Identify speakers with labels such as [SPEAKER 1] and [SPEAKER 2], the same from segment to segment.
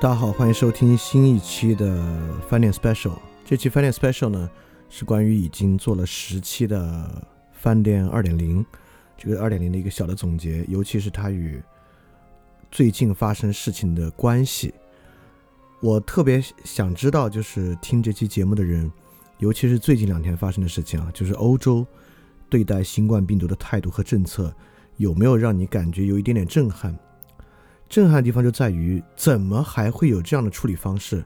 [SPEAKER 1] 大家好，欢迎收听新一期的翻脸 special。这期翻脸 special 呢，是关于已经做了十期的翻脸二点零，这个二点零的一个小的总结，尤其是它与最近发生事情的关系。我特别想知道，就是听这期节目的人，尤其是最近两天发生的事情啊，就是欧洲对待新冠病毒的态度和政策，有没有让你感觉有一点点震撼？震撼的地方就在于，怎么还会有这样的处理方式？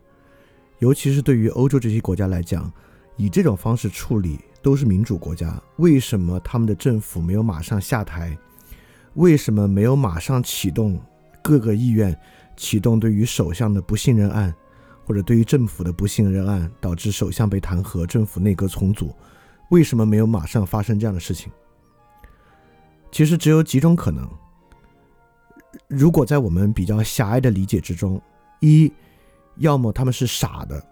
[SPEAKER 1] 尤其是对于欧洲这些国家来讲，以这种方式处理都是民主国家，为什么他们的政府没有马上下台？为什么没有马上启动各个议院启动对于首相的不信任案，或者对于政府的不信任案，导致首相被弹劾、政府内阁重组？为什么没有马上发生这样的事情？其实只有几种可能。如果在我们比较狭隘的理解之中，一，要么他们是傻的，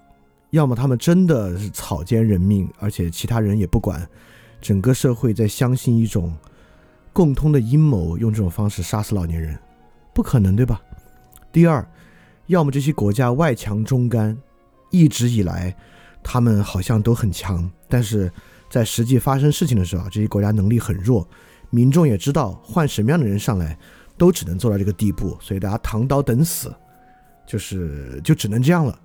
[SPEAKER 1] 要么他们真的是草菅人命，而且其他人也不管，整个社会在相信一种共通的阴谋，用这种方式杀死老年人，不可能，对吧？第二，要么这些国家外强中干，一直以来他们好像都很强，但是在实际发生事情的时候，这些国家能力很弱，民众也知道换什么样的人上来。都只能做到这个地步，所以大家扛刀等死，就是就只能这样了。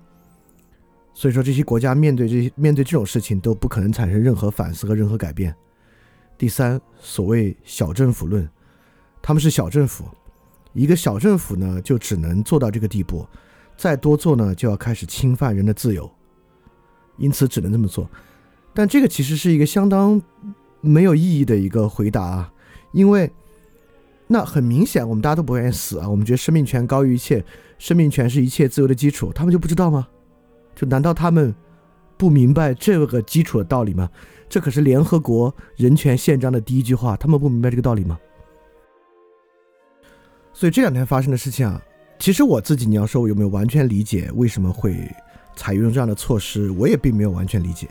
[SPEAKER 1] 所以说，这些国家面对这些面对这种事情都不可能产生任何反思和任何改变。第三，所谓小政府论，他们是小政府，一个小政府呢就只能做到这个地步，再多做呢就要开始侵犯人的自由，因此只能这么做。但这个其实是一个相当没有意义的一个回答，因为。那很明显，我们大家都不愿意死啊！我们觉得生命权高于一切，生命权是一切自由的基础。他们就不知道吗？就难道他们不明白这个基础的道理吗？这可是联合国人权宪章的第一句话，他们不明白这个道理吗？所以这两天发生的事情啊，其实我自己，你要说我有没有完全理解为什么会采用这样的措施，我也并没有完全理解。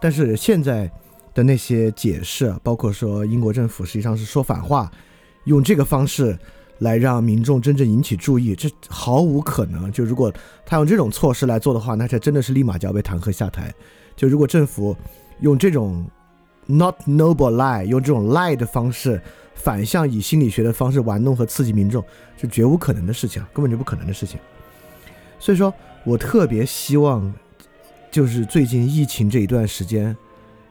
[SPEAKER 1] 但是现在的那些解释，包括说英国政府实际上是说反话。用这个方式来让民众真正引起注意，这毫无可能。就如果他用这种措施来做的话，那才真的是立马就要被弹劾下台。就如果政府用这种 not noble lie，用这种 lie 的方式反向以心理学的方式玩弄和刺激民众，是绝无可能的事情，根本就不可能的事情。所以说我特别希望，就是最近疫情这一段时间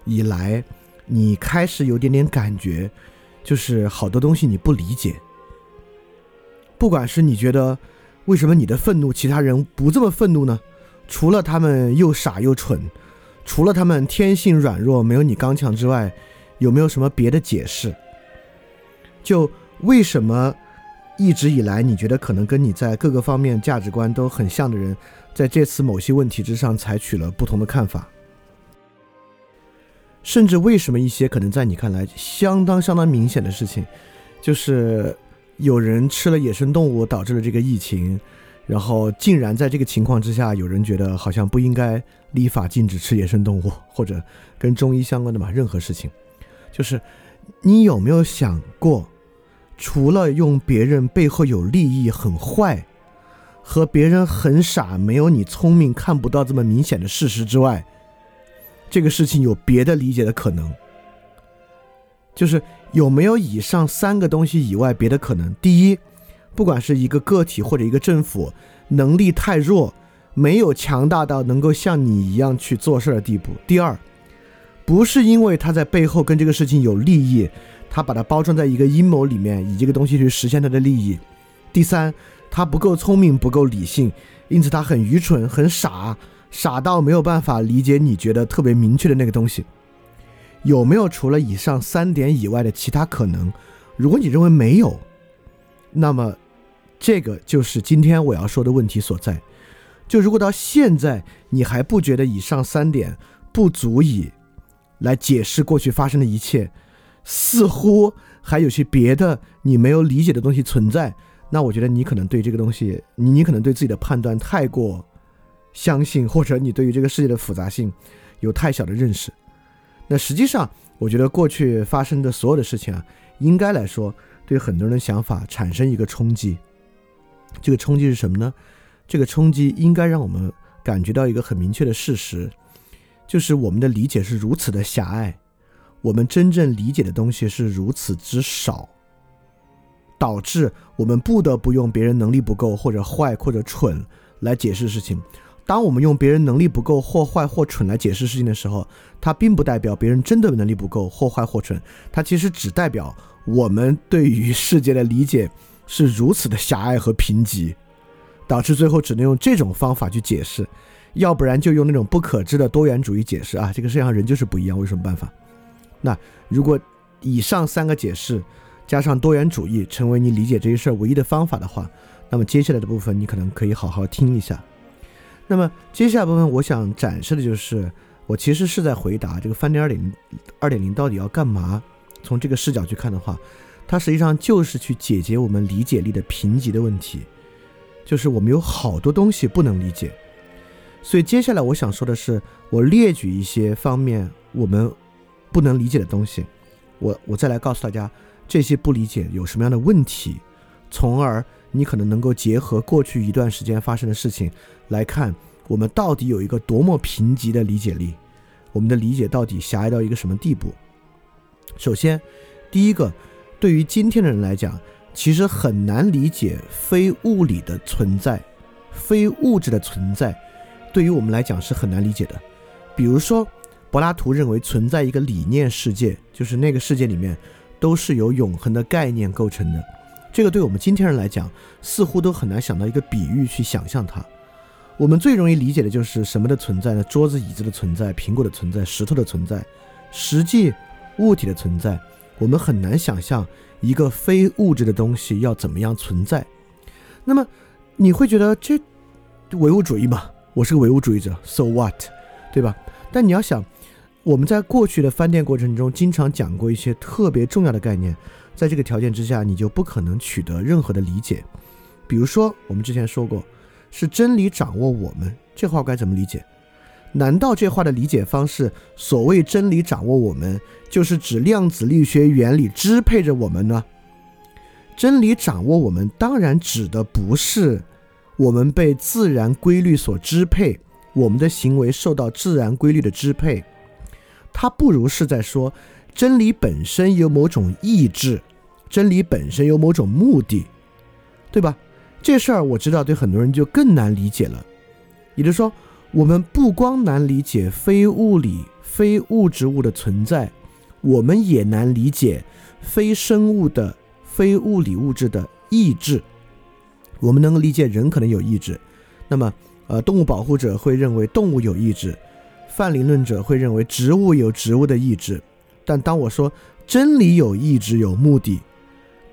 [SPEAKER 1] 以来，你开始有点点感觉。就是好多东西你不理解，不管是你觉得为什么你的愤怒其他人不这么愤怒呢？除了他们又傻又蠢，除了他们天性软弱没有你刚强之外，有没有什么别的解释？就为什么一直以来你觉得可能跟你在各个方面价值观都很像的人，在这次某些问题之上采取了不同的看法？甚至为什么一些可能在你看来相当相当明显的事情，就是有人吃了野生动物导致了这个疫情，然后竟然在这个情况之下，有人觉得好像不应该立法禁止吃野生动物，或者跟中医相关的嘛，任何事情，就是你有没有想过，除了用别人背后有利益很坏，和别人很傻没有你聪明看不到这么明显的事实之外？这个事情有别的理解的可能，就是有没有以上三个东西以外别的可能？第一，不管是一个个体或者一个政府，能力太弱，没有强大到能够像你一样去做事儿的地步；第二，不是因为他在背后跟这个事情有利益，他把它包装在一个阴谋里面，以这个东西去实现他的利益；第三，他不够聪明，不够理性，因此他很愚蠢，很傻。傻到没有办法理解你觉得特别明确的那个东西，有没有除了以上三点以外的其他可能？如果你认为没有，那么这个就是今天我要说的问题所在。就如果到现在你还不觉得以上三点不足以来解释过去发生的一切，似乎还有些别的你没有理解的东西存在，那我觉得你可能对这个东西，你你可能对自己的判断太过。相信或者你对于这个世界的复杂性有太小的认识，那实际上我觉得过去发生的所有的事情啊，应该来说对很多人的想法产生一个冲击。这个冲击是什么呢？这个冲击应该让我们感觉到一个很明确的事实，就是我们的理解是如此的狭隘，我们真正理解的东西是如此之少，导致我们不得不用别人能力不够或者坏或者蠢来解释事情。当我们用别人能力不够或坏或蠢来解释事情的时候，它并不代表别人真的能力不够或坏或蠢，它其实只代表我们对于世界的理解是如此的狭隘和贫瘠，导致最后只能用这种方法去解释，要不然就用那种不可知的多元主义解释啊。这个世界上人就是不一样，有什么办法？那如果以上三个解释加上多元主义成为你理解这些事儿唯一的方法的话，那么接下来的部分你可能可以好好听一下。那么接下来部分，我想展示的就是，我其实是在回答这个翻点二点零二点零到底要干嘛。从这个视角去看的话，它实际上就是去解决我们理解力的贫瘠的问题，就是我们有好多东西不能理解。所以接下来我想说的是，我列举一些方面我们不能理解的东西，我我再来告诉大家这些不理解有什么样的问题，从而。你可能能够结合过去一段时间发生的事情来看，我们到底有一个多么贫瘠的理解力，我们的理解到底狭隘到一个什么地步？首先，第一个，对于今天的人来讲，其实很难理解非物理的存在，非物质的存在，对于我们来讲是很难理解的。比如说，柏拉图认为存在一个理念世界，就是那个世界里面都是由永恒的概念构成的。这个对我们今天人来讲，似乎都很难想到一个比喻去想象它。我们最容易理解的就是什么的存在呢？桌子、椅子的存在，苹果的存在，石头的存在，实际物体的存在。我们很难想象一个非物质的东西要怎么样存在。那么你会觉得这唯物主义嘛？我是个唯物主义者，so what，对吧？但你要想，我们在过去的翻店过程中，经常讲过一些特别重要的概念。在这个条件之下，你就不可能取得任何的理解。比如说，我们之前说过，是真理掌握我们，这话该怎么理解？难道这话的理解方式，所谓真理掌握我们，就是指量子力学原理支配着我们呢？真理掌握我们，当然指的不是我们被自然规律所支配，我们的行为受到自然规律的支配。它不如是在说。真理本身有某种意志，真理本身有某种目的，对吧？这事儿我知道，对很多人就更难理解了。也就是说，我们不光难理解非物理、非物质物的存在，我们也难理解非生物的、非物理物质的意志。我们能够理解人可能有意志，那么，呃，动物保护者会认为动物有意志，泛灵论者会认为植物有植物的意志。但当我说真理有意志、有目的，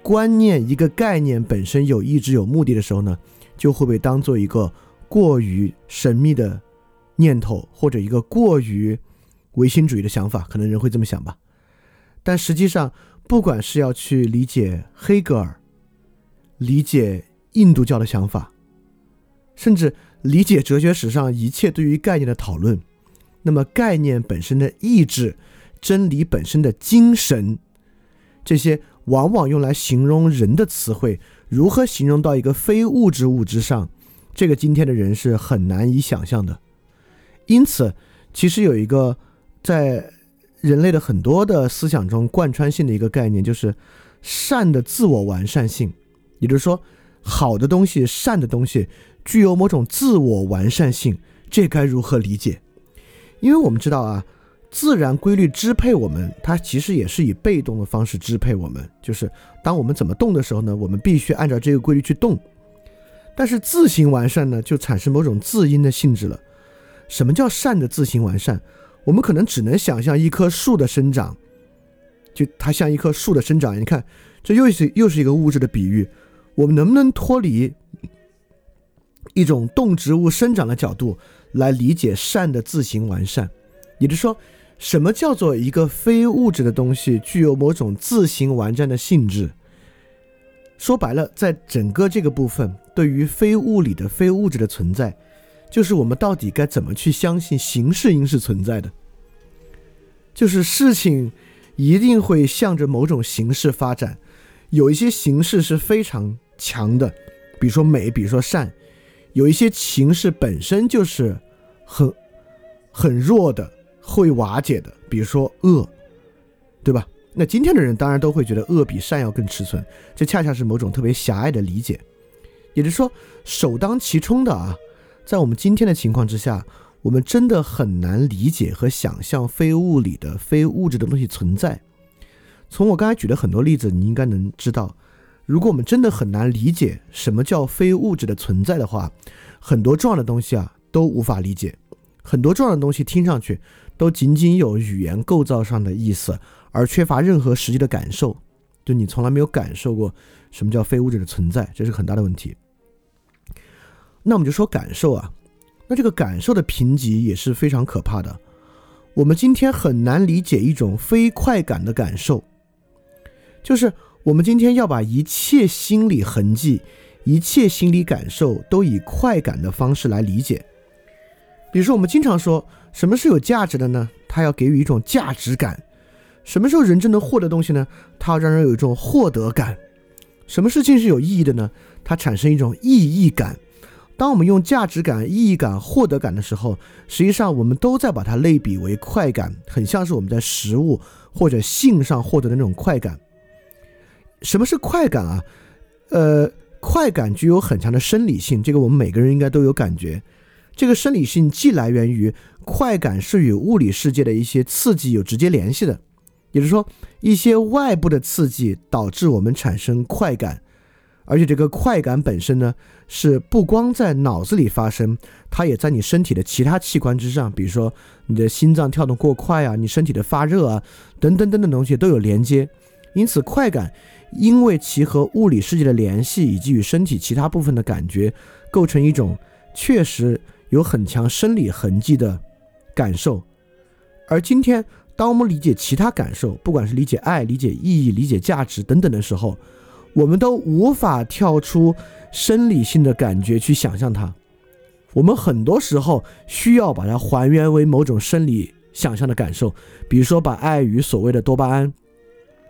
[SPEAKER 1] 观念一个概念本身有意志、有目的的时候呢，就会被当做一个过于神秘的念头，或者一个过于唯心主义的想法，可能人会这么想吧。但实际上，不管是要去理解黑格尔，理解印度教的想法，甚至理解哲学史上一切对于概念的讨论，那么概念本身的意志。真理本身的精神，这些往往用来形容人的词汇，如何形容到一个非物质物之上？这个今天的人是很难以想象的。因此，其实有一个在人类的很多的思想中贯穿性的一个概念，就是善的自我完善性。也就是说，好的东西、善的东西具有某种自我完善性，这该如何理解？因为我们知道啊。自然规律支配我们，它其实也是以被动的方式支配我们。就是当我们怎么动的时候呢，我们必须按照这个规律去动。但是自行完善呢，就产生某种自因的性质了。什么叫善的自行完善？我们可能只能想象一棵树的生长，就它像一棵树的生长。你看，这又是又是一个物质的比喻。我们能不能脱离一种动植物生长的角度来理解善的自行完善？也就是说。什么叫做一个非物质的东西具有某种自行完善的性质？说白了，在整个这个部分，对于非物理的非物质的存在，就是我们到底该怎么去相信形式应是存在的？就是事情一定会向着某种形式发展，有一些形式是非常强的，比如说美，比如说善；有一些形式本身就是很很弱的，会瓦解的，比如说恶，对吧？那今天的人当然都会觉得恶比善要更持存，这恰恰是某种特别狭隘的理解。也就是说，首当其冲的啊，在我们今天的情况之下，我们真的很难理解和想象非物理的、非物质的东西存在。从我刚才举的很多例子，你应该能知道，如果我们真的很难理解什么叫非物质的存在的话，很多重要的东西啊都无法理解，很多重要的东西听上去都仅仅有语言构造上的意思，而缺乏任何实际的感受。就你从来没有感受过什么叫非物质的存在，这是很大的问题。那我们就说感受啊，那这个感受的贫瘠也是非常可怕的。我们今天很难理解一种非快感的感受，就是我们今天要把一切心理痕迹、一切心理感受都以快感的方式来理解。比如说，我们经常说什么是有价值的呢？它要给予一种价值感。什么时候人真能获得东西呢？它要让人有一种获得感。什么事情是有意义的呢？它产生一种意义感。当我们用价值感、意义感、获得感的时候，实际上我们都在把它类比为快感，很像是我们在食物或者性上获得的那种快感。什么是快感啊？呃，快感具有很强的生理性，这个我们每个人应该都有感觉。这个生理性既来源于快感是与物理世界的一些刺激有直接联系的，也就是说，一些外部的刺激导致我们产生快感。而且这个快感本身呢，是不光在脑子里发生，它也在你身体的其他器官之上，比如说你的心脏跳动过快啊，你身体的发热啊，等等等等东西都有连接。因此，快感因为其和物理世界的联系，以及与身体其他部分的感觉，构成一种确实有很强生理痕迹的感受。而今天，当我们理解其他感受，不管是理解爱、理解意义、理解价值等等的时候，我们都无法跳出生理性的感觉去想象它，我们很多时候需要把它还原为某种生理想象的感受，比如说把爱与所谓的多巴胺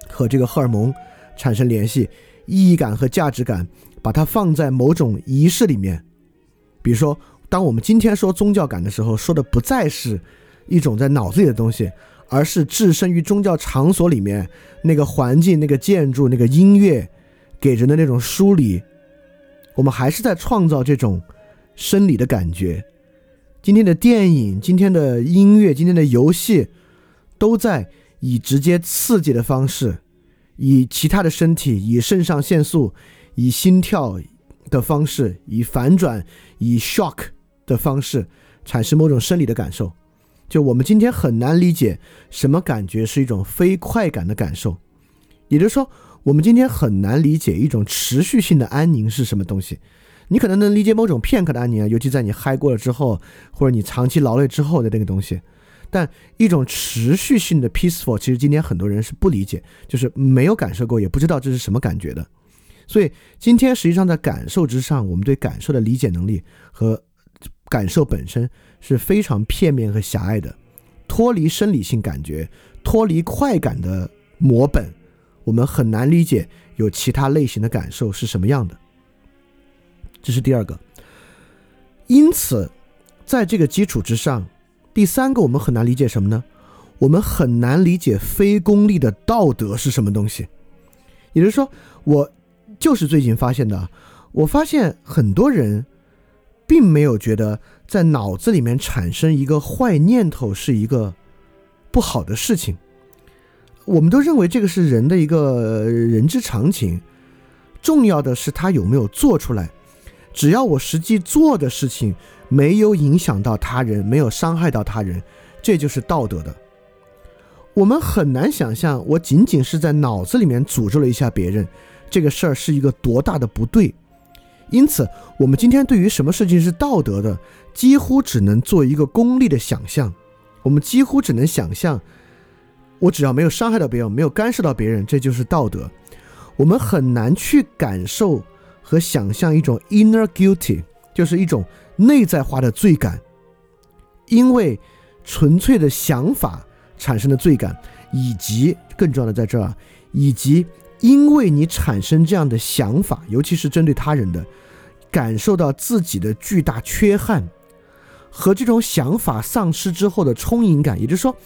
[SPEAKER 1] 和这个荷尔蒙产生联系，意义感和价值感，把它放在某种仪式里面，比如说，当我们今天说宗教感的时候，说的不再是一种在脑子里的东西，而是置身于宗教场所里面那个环境、那个建筑、那个音乐。给人的那种梳理，我们还是在创造这种生理的感觉。今天的电影、今天的音乐、今天的游戏，都在以直接刺激的方式，以其他的身体、以肾上腺素、以心跳的方式、以反转、以 shock 的方式，产生某种生理的感受。就我们今天很难理解什么感觉是一种非快感的感受，也就是说。我们今天很难理解一种持续性的安宁是什么东西。你可能能理解某种片刻的安宁啊，尤其在你嗨过了之后，或者你长期劳累之后的那个东西。但一种持续性的 peaceful，其实今天很多人是不理解，就是没有感受过，也不知道这是什么感觉的。所以今天实际上在感受之上，我们对感受的理解能力和感受本身是非常片面和狭隘的，脱离生理性感觉，脱离快感的模本。我们很难理解有其他类型的感受是什么样的，这是第二个。因此，在这个基础之上，第三个我们很难理解什么呢？我们很难理解非功利的道德是什么东西。也就是说，我就是最近发现的，我发现很多人并没有觉得在脑子里面产生一个坏念头是一个不好的事情。我们都认为这个是人的一个人之常情，重要的是他有没有做出来。只要我实际做的事情没有影响到他人，没有伤害到他人，这就是道德的。我们很难想象，我仅仅是在脑子里面诅咒了一下别人，这个事儿是一个多大的不对。因此，我们今天对于什么事情是道德的，几乎只能做一个功利的想象。我们几乎只能想象。我只要没有伤害到别人，没有干涉到别人，这就是道德。我们很难去感受和想象一种 inner guilty，就是一种内在化的罪感，因为纯粹的想法产生的罪感，以及更重要的在这儿，以及因为你产生这样的想法，尤其是针对他人的，感受到自己的巨大缺憾和这种想法丧失之后的充盈感。也就是说，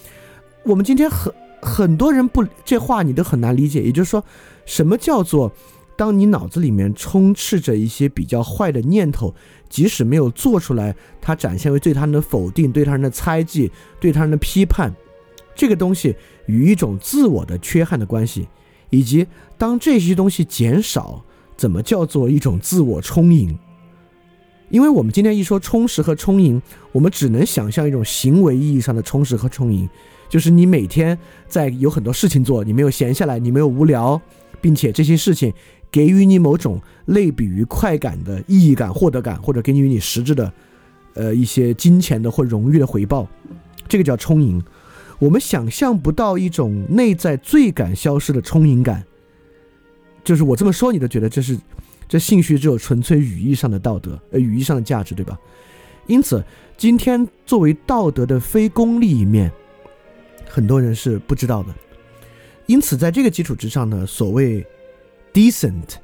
[SPEAKER 1] 我们今天很很多人不这话你都很难理解。也就是说，什么叫做当你脑子里面充斥着一些比较坏的念头，即使没有做出来，它展现为对他人的否定、对他人的猜忌、对他人的批判，这个东西与一种自我的缺憾的关系，以及当这些东西减少。怎么叫做一种自我充盈？因为我们今天一说充实和充盈，我们只能想象一种行为意义上的充实和充盈，就是你每天在有很多事情做，你没有闲下来，你没有无聊，并且这些事情给予你某种类比于快感的意义感、获得感，或者给予你实质的，呃一些金钱的或荣誉的回报，这个叫充盈。我们想象不到一种内在最感消失的充盈感。就是我这么说，你都觉得这是，这兴趣只有纯粹语义上的道德，呃，语义上的价值，对吧？因此，今天作为道德的非功利一面，很多人是不知道的。因此，在这个基础之上呢，所谓 decent、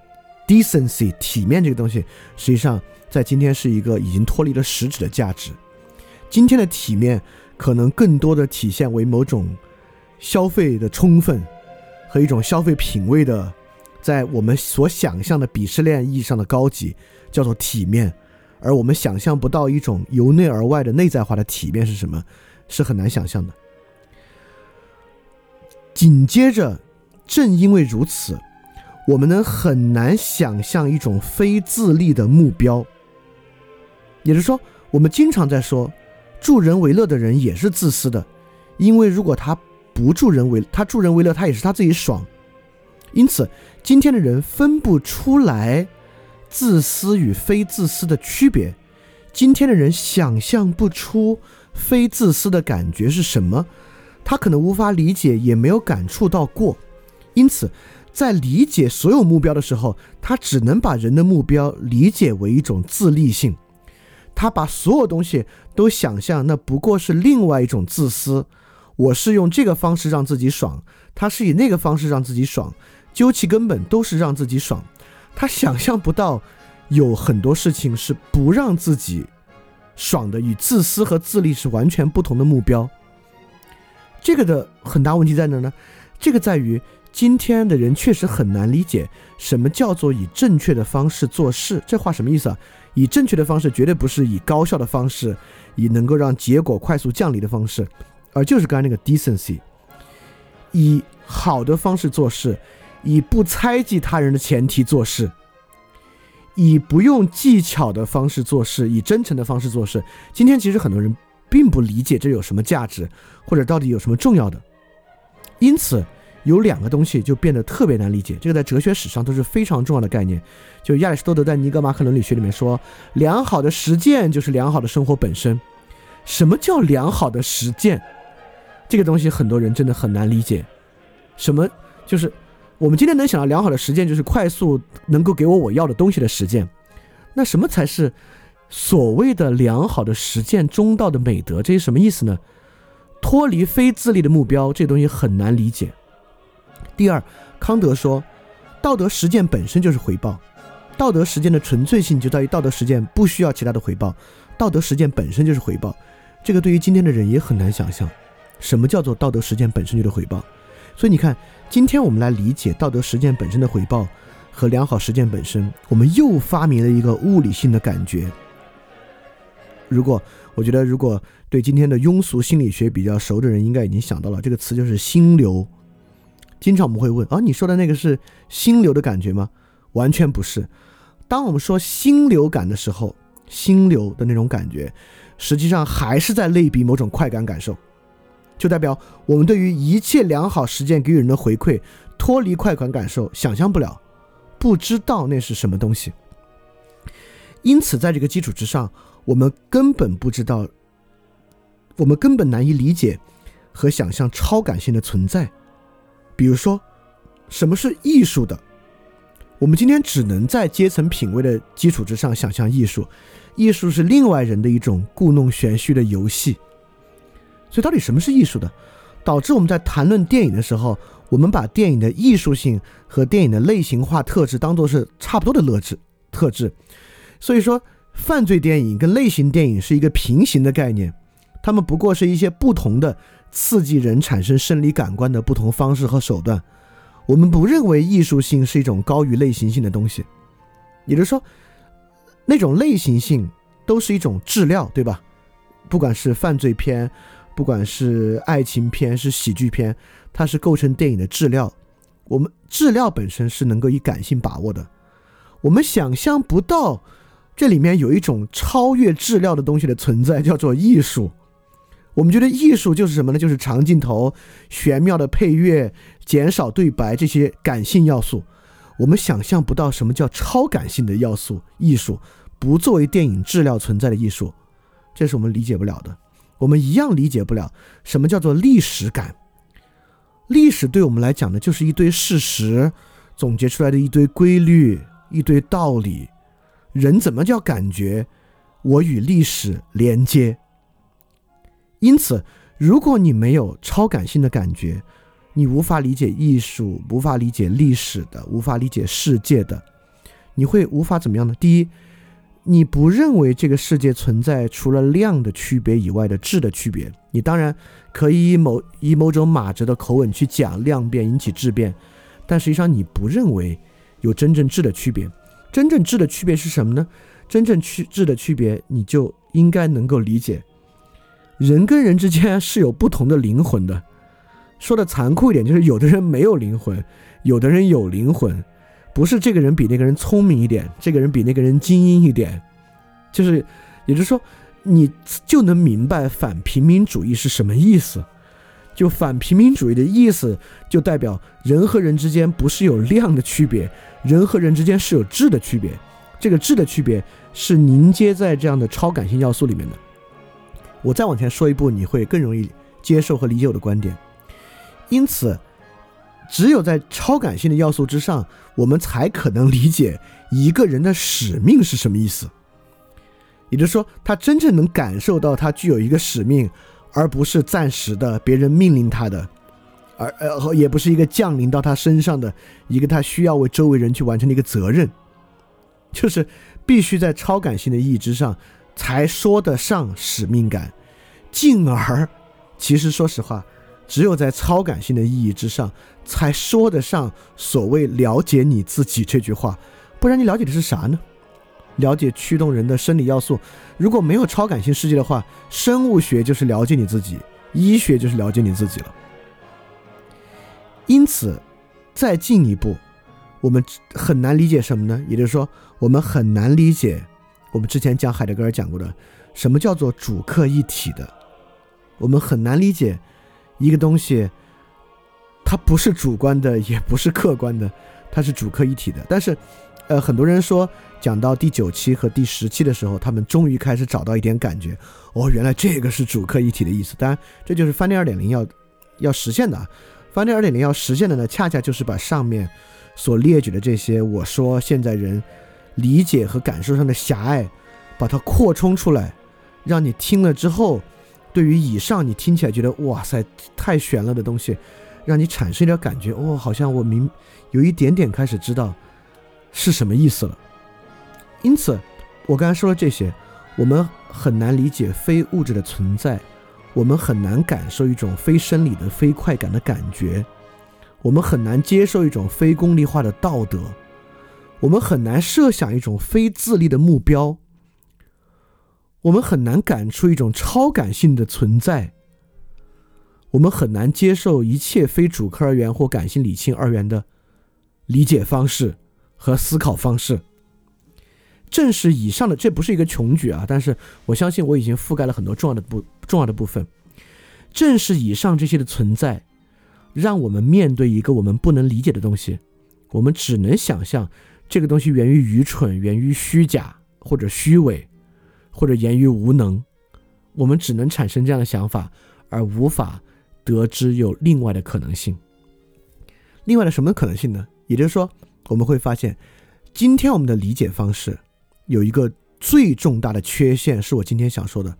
[SPEAKER 1] decency、体面这个东西，实际上在今天是一个已经脱离了实质的价值。今天的体面，可能更多的体现为某种消费的充分和一种消费品味的。在我们所想象的鄙视链意义上的高级，叫做体面，而我们想象不到一种由内而外的内在化的体面是什么，是很难想象的。紧接着，正因为如此，我们能很难想象一种非自利的目标。也就是说，我们经常在说，助人为乐的人也是自私的，因为如果他不助人为，他助人为乐，他也是他自己爽。因此，今天的人分不出来自私与非自私的区别。今天的人想象不出非自私的感觉是什么，他可能无法理解，也没有感触到过。因此，在理解所有目标的时候，他只能把人的目标理解为一种自利性。他把所有东西都想象，那不过是另外一种自私。我是用这个方式让自己爽，他是以那个方式让自己爽。究其根本，都是让自己爽。他想象不到有很多事情是不让自己爽的，与自私和自利是完全不同的目标。这个的很大问题在哪呢？这个在于今天的人确实很难理解什么叫做以正确的方式做事。这话什么意思啊？以正确的方式绝对不是以高效的方式，以能够让结果快速降临的方式，而就是刚才那个 decency，以好的方式做事。以不猜忌他人的前提做事，以不用技巧的方式做事，以真诚的方式做事。今天其实很多人并不理解这有什么价值，或者到底有什么重要的。因此，有两个东西就变得特别难理解。这个在哲学史上都是非常重要的概念。就亚里士多德在《尼格马可伦理学》里面说，良好的实践就是良好的生活本身。什么叫良好的实践？这个东西很多人真的很难理解。什么就是？我们今天能想到良好的实践，就是快速能够给我我要的东西的实践。那什么才是所谓的良好的实践中道的美德？这是什么意思呢？脱离非自利的目标，这东西很难理解。第二，康德说，道德实践本身就是回报。道德实践的纯粹性就在于道德实践不需要其他的回报，道德实践本身就是回报。这个对于今天的人也很难想象，什么叫做道德实践本身就是回报？所以你看。今天我们来理解道德实践本身的回报和良好实践本身，我们又发明了一个物理性的感觉。如果我觉得，如果对今天的庸俗心理学比较熟的人，应该已经想到了这个词就是心流。经常我们会问啊，你说的那个是心流的感觉吗？完全不是。当我们说心流感的时候，心流的那种感觉，实际上还是在类比某种快感感受。就代表我们对于一切良好实践给予人的回馈，脱离快感感受，想象不了，不知道那是什么东西。因此，在这个基础之上，我们根本不知道，我们根本难以理解和想象超感性的存在。比如说，什么是艺术的？我们今天只能在阶层品味的基础之上想象艺术，艺术是另外人的一种故弄玄虚的游戏。所以，到底什么是艺术的？导致我们在谈论电影的时候，我们把电影的艺术性和电影的类型化特质当做是差不多的乐质特质。所以说，犯罪电影跟类型电影是一个平行的概念，它们不过是一些不同的刺激人产生生理感官的不同方式和手段。我们不认为艺术性是一种高于类型性的东西，也就是说，那种类型性都是一种质料，对吧？不管是犯罪片，不管是爱情片，是喜剧片，它是构成电影的质料。我们质料本身是能够以感性把握的，我们想象不到这里面有一种超越质料的东西的存在，叫做艺术。我们觉得艺术就是什么呢？就是长镜头、玄妙的配乐、减少对白这些感性要素。我们想象不到什么叫超感性的要素，艺术不作为电影质料存在的艺术，这是我们理解不了的。我们一样理解不了什么叫做历史感。历史对我们来讲呢，就是一堆事实总结出来的一堆规律、一堆道理。人怎么叫感觉？我与历史连接。因此，如果你没有超感性的感觉，你无法理解艺术，无法理解历史的，无法理解世界的，你会无法怎么样呢？第一，你不认为这个世界存在除了量的区别以外的质的区别。你当然可以以某以某种马哲的口吻去讲量变引起质变，但实际上你不认为有真正质的区别。真正质的区别是什么呢？真正区质的区别，你就应该能够理解。人跟人之间是有不同的灵魂的，说的残酷一点，就是有的人没有灵魂，有的人有灵魂，不是这个人比那个人聪明一点，这个人比那个人精英一点，就是，也就是说，你就能明白反平民主义是什么意思。就反平民主义的意思，就代表人和人之间不是有量的区别，人和人之间是有质的区别，这个质的区别是凝结在这样的超感性要素里面的。我再往前说一步，你会更容易接受和理解我的观点。因此，只有在超感性的要素之上，我们才可能理解一个人的使命是什么意思。也就是说，他真正能感受到他具有一个使命，而不是暂时的别人命令他的，而呃也不是一个降临到他身上的一个他需要为周围人去完成的一个责任，就是必须在超感性的意义之上。才说得上使命感，进而，其实说实话，只有在超感性的意义之上，才说得上所谓了解你自己这句话。不然你了解的是啥呢？了解驱动人的生理要素。如果没有超感性世界的话，生物学就是了解你自己，医学就是了解你自己了。因此，再进一步，我们很难理解什么呢？也就是说，我们很难理解。我们之前讲海德格尔讲过的，什么叫做主客一体的？我们很难理解一个东西，它不是主观的，也不是客观的，它是主客一体的。但是，呃，很多人说讲到第九期和第十期的时候，他们终于开始找到一点感觉。哦，原来这个是主客一体的意思。当然，这就是翻天二点零要要实现的。翻天二点零要实现的呢，恰恰就是把上面所列举的这些，我说现在人。理解和感受上的狭隘，把它扩充出来，让你听了之后，对于以上你听起来觉得哇塞太悬了的东西，让你产生一点感觉，哦，好像我明有一点点开始知道是什么意思了。因此，我刚才说了这些，我们很难理解非物质的存在，我们很难感受一种非生理的非快感的感觉，我们很难接受一种非功利化的道德。我们很难设想一种非自立的目标，我们很难感出一种超感性的存在，我们很难接受一切非主客二元或感性理性二元的理解方式和思考方式。正是以上的，这不是一个穷举啊，但是我相信我已经覆盖了很多重要的部重要的部分。正是以上这些的存在，让我们面对一个我们不能理解的东西，我们只能想象。这个东西源于愚蠢，源于虚假，或者虚伪，或者源于无能，我们只能产生这样的想法，而无法得知有另外的可能性。另外的什么可能性呢？也就是说，我们会发现，今天我们的理解方式有一个最重大的缺陷，是我今天想说的。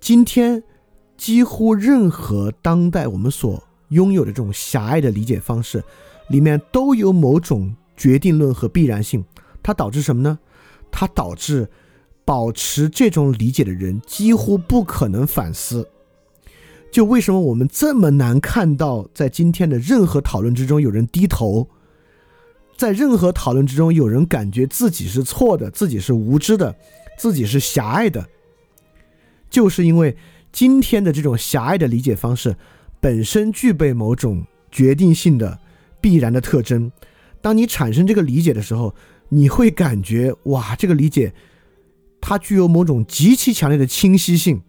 [SPEAKER 1] 今天几乎任何当代我们所拥有的这种狭隘的理解方式，里面都有某种。决定论和必然性，它导致什么呢？它导致保持这种理解的人几乎不可能反思。就为什么我们这么难看到，在今天的任何讨论之中有人低头，在任何讨论之中有人感觉自己是错的，自己是无知的，自己是狭隘的，就是因为今天的这种狭隘的理解方式本身具备某种决定性的必然的特征。当你产生这个理解的时候，你会感觉哇，这个理解它具有某种极其强烈的清晰性。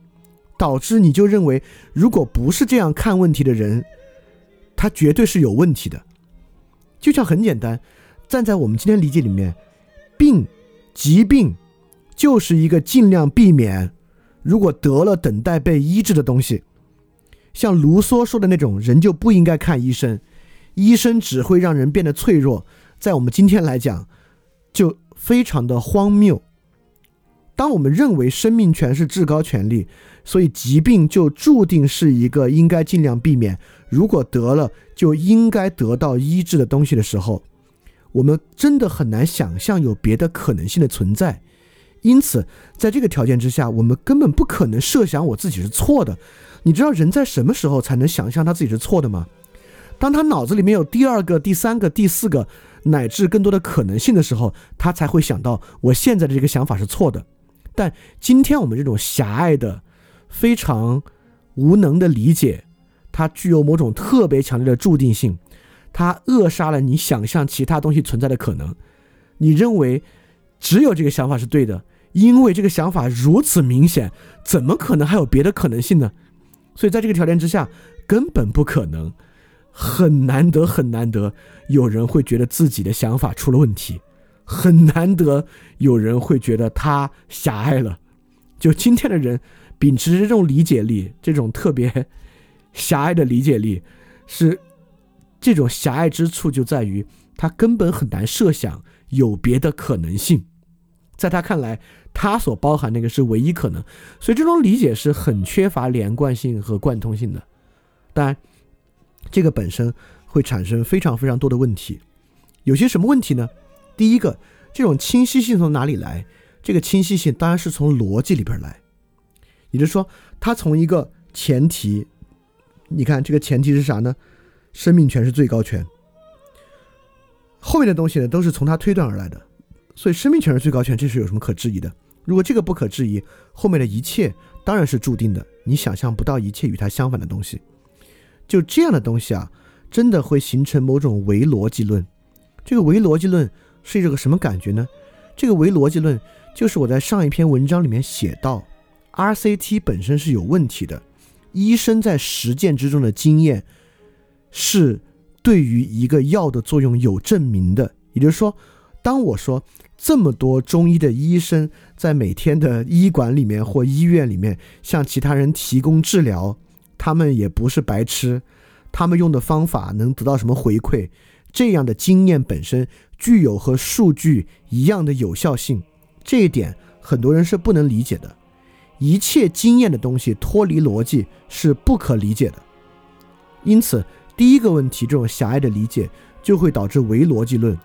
[SPEAKER 1] 导致你就认为，如果不是这样看问题的人，他绝对是有问题的。就像很简单，站在我们今天理解里面，病、疾病就是一个尽量避免，如果得了等待被医治的东西。像卢梭说的那种人就不应该看医生，医生只会让人变得脆弱。在我们今天来讲，就非常的荒谬。当我们认为生命权是至高权利。所以疾病就注定是一个应该尽量避免，如果得了就应该得到医治的东西的时候，我们真的很难想象有别的可能性的存在。因此，在这个条件之下，我们根本不可能设想我自己是错的。你知道人在什么时候才能想象他自己是错的吗？当他脑子里面有第二个、第三个、第四个乃至更多的可能性的时候，他才会想到我现在的这个想法是错的。但今天我们这种狭隘的。非常无能的理解，它具有某种特别强烈的注定性，它扼杀了你想象其他东西存在的可能。你认为只有这个想法是对的，因为这个想法如此明显，怎么可能还有别的可能性呢？所以在这个条件之下，根本不可能，很难得很难得有人会觉得自己的想法出了问题，很难得有人会觉得他狭隘了。就今天的人。秉持这种理解力，这种特别 狭隘的理解力，是这种狭隘之处就在于他根本很难设想有别的可能性，在他看来，他所包含那个是唯一可能，所以这种理解是很缺乏连贯性和贯通性的。当然，这个本身会产生非常非常多的问题，有些什么问题呢？第一个，这种清晰性从哪里来？这个清晰性当然是从逻辑里边来。也就是说，他从一个前提，你看这个前提是啥呢？生命权是最高权。后面的东西呢，都是从他推断而来的。所以，生命权是最高权，这是有什么可质疑的？如果这个不可质疑，后面的一切当然是注定的。你想象不到一切与它相反的东西。就这样的东西啊，真的会形成某种唯逻辑论。这个唯逻辑论是一个什么感觉呢？这个唯逻辑论就是我在上一篇文章里面写到。RCT 本身是有问题的，医生在实践之中的经验是对于一个药的作用有证明的。也就是说，当我说这么多中医的医生在每天的医馆里面或医院里面向其他人提供治疗，他们也不是白痴，他们用的方法能得到什么回馈？这样的经验本身具有和数据一样的有效性，这一点很多人是不能理解的。一切经验的东西脱离逻辑是不可理解的，因此第一个问题，这种狭隘的理解就会导致唯逻辑论。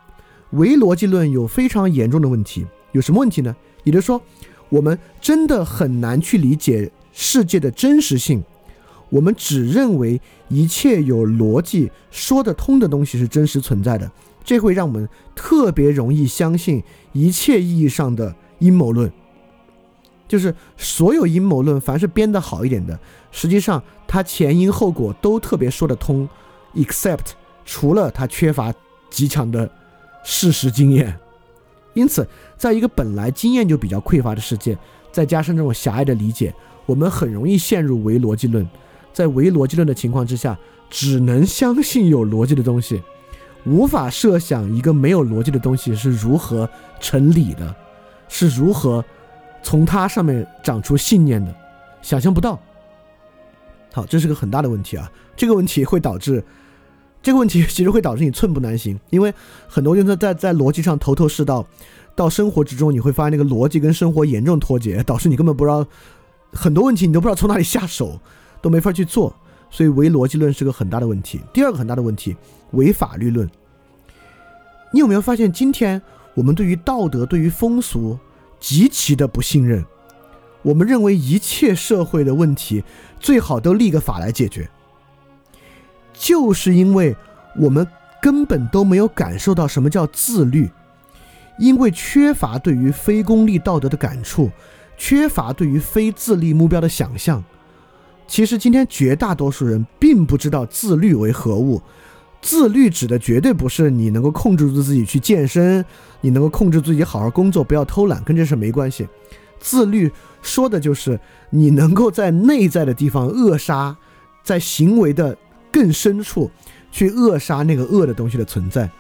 [SPEAKER 1] 唯逻辑论有非常严重的问题，有什么问题呢？也就是说，我们真的很难去理解世界的真实性。我们只认为一切有逻辑、说得通的东西是真实存在的，这会让我们特别容易相信一切意义上的阴谋论。就是所有阴谋论，凡是编得好一点的，实际上它前因后果都特别说得通，except 除了它缺乏极强的事实经验。因此，在一个本来经验就比较匮乏的世界，再加上这种狭隘的理解，我们很容易陷入唯逻辑论。在唯逻辑论的情况之下，只能相信有逻辑的东西，无法设想一个没有逻辑的东西是如何成理的，是如何。从它上面长出信念的，想象不到。好，这是个很大的问题啊！这个问题会导致，这个问题其实会导致你寸步难行，因为很多人在在在逻辑上头头是道，到生活之中你会发现那个逻辑跟生活严重脱节，导致你根本不知道很多问题，你都不知道从哪里下手，都没法去做。所以唯逻辑论是个很大的问题。第二个很大的问题，唯法律论。你有没有发现，今天我们对于道德、对于风俗？极其的不信任。我们认为一切社会的问题最好都立个法来解决，就是因为我们根本都没有感受到什么叫自律，因为缺乏对于非功利道德的感触，缺乏对于非自利目标的想象。其实今天绝大多数人并不知道自律为何物。自律指的绝对不是你能够控制住自己去健身，你能够控制自己好好工作，不要偷懒，跟这事没关系。自律说的就是你能够在内在的地方扼杀，在行为的更深处去扼杀那个恶的东西的存在。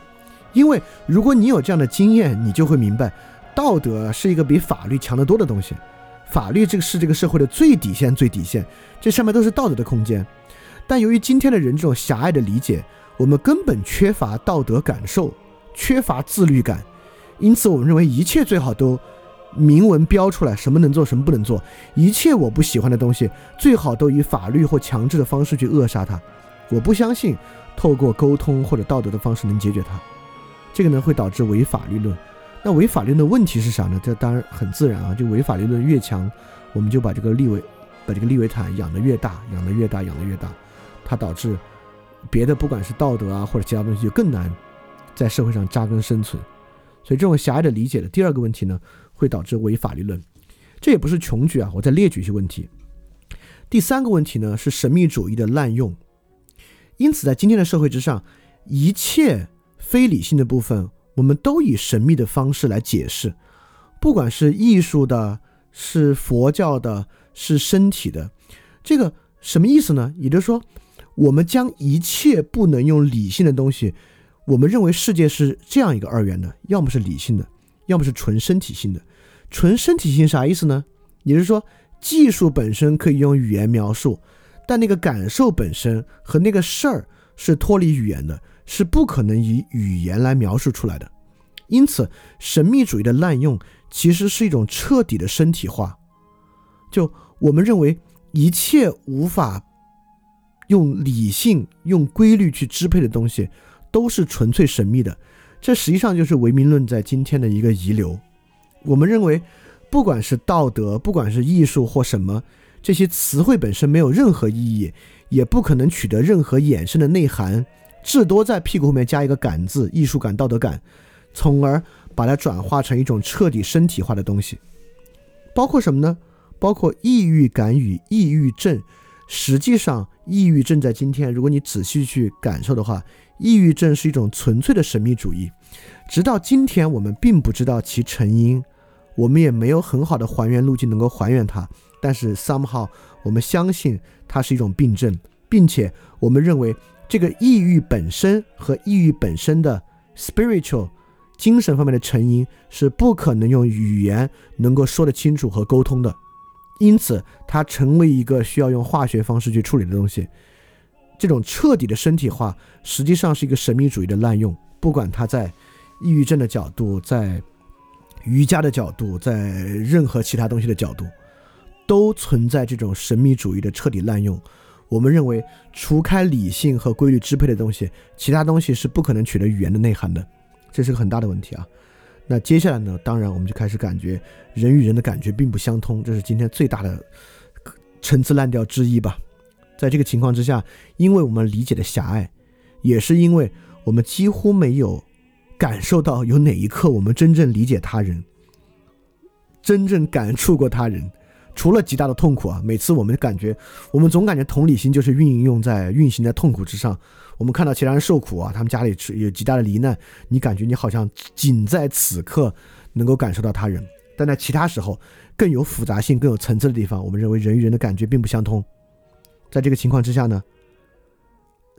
[SPEAKER 1] 因为如果你有这样的经验，你就会明白，道德是一个比法律强得多的东西。法律这个是这个社会的最底线，最底线，这上面都是道德的空间。但由于今天的人这种狭隘的理解，我们根本缺乏道德感受，缺乏自律感，因此我们认为一切最好都明文标出来，什么能做，什么不能做。一切我不喜欢的东西，最好都以法律或强制的方式去扼杀它。我不相信透过沟通或者道德的方式能解决它。这个呢会导致违法律论。那违法律的问题是啥呢？这当然很自然啊，就违法律论越强，我们就把这个利维，把这个利维坦养得越大，养得越大，养得越大，它导致别的不管是道德啊或者其他东西就更难在社会上扎根生存。所以这种狭隘的理解的第二个问题呢，会导致违法律论。这也不是穷举啊，我再列举一些问题。第三个问题呢是神秘主义的滥用。因此，在今天的社会之上，一切非理性的部分。我们都以神秘的方式来解释，不管是艺术的、是佛教的、是身体的，这个什么意思呢？也就是说，我们将一切不能用理性的东西，我们认为世界是这样一个二元的，要么是理性的，要么是纯身体性的。纯身体性啥意思呢？也就是说，技术本身可以用语言描述，但那个感受本身和那个事儿是脱离语言的。是不可能以语言来描述出来的，因此神秘主义的滥用其实是一种彻底的身体化。就我们认为一切无法用理性、用规律去支配的东西，都是纯粹神秘的。这实际上就是唯名论在今天的一个遗留。我们认为，不管是道德，不管是艺术或什么，这些词汇本身没有任何意义，也不可能取得任何衍生的内涵。至多在屁股后面加一个“感”字，艺术感、道德感，从而把它转化成一种彻底身体化的东西。包括什么呢？包括抑郁感与抑郁症。实际上，抑郁症在今天，如果你仔细去感受的话，抑郁症是一种纯粹的神秘主义。直到今天，我们并不知道其成因，我们也没有很好的还原路径能够还原它。但是，somehow，我们相信它是一种病症，并且我们认为。这个抑郁本身和抑郁本身的 spiritual 精神方面的成因是不可能用语言能够说得清楚和沟通的，因此它成为一个需要用化学方式去处理的东西。这种彻底的身体化实际上是一个神秘主义的滥用，不管它在抑郁症的角度，在瑜伽的角度，在任何其他东西的角度，都存在这种神秘主义的彻底滥用。我们认为，除开理性和规律支配的东西，其他东西是不可能取得语言的内涵的，这是个很大的问题啊。那接下来呢？当然，我们就开始感觉人与人的感觉并不相通，这是今天最大的陈词滥调之一吧。在这个情况之下，因为我们理解的狭隘，也是因为我们几乎没有感受到有哪一刻我们真正理解他人，真正感触过他人。除了极大的痛苦啊，每次我们感觉，我们总感觉同理心就是运用在运行在痛苦之上。我们看到其他人受苦啊，他们家里有极大的罹难，你感觉你好像仅在此刻能够感受到他人，但在其他时候更有复杂性、更有层次的地方，我们认为人与人的感觉并不相通。在这个情况之下呢，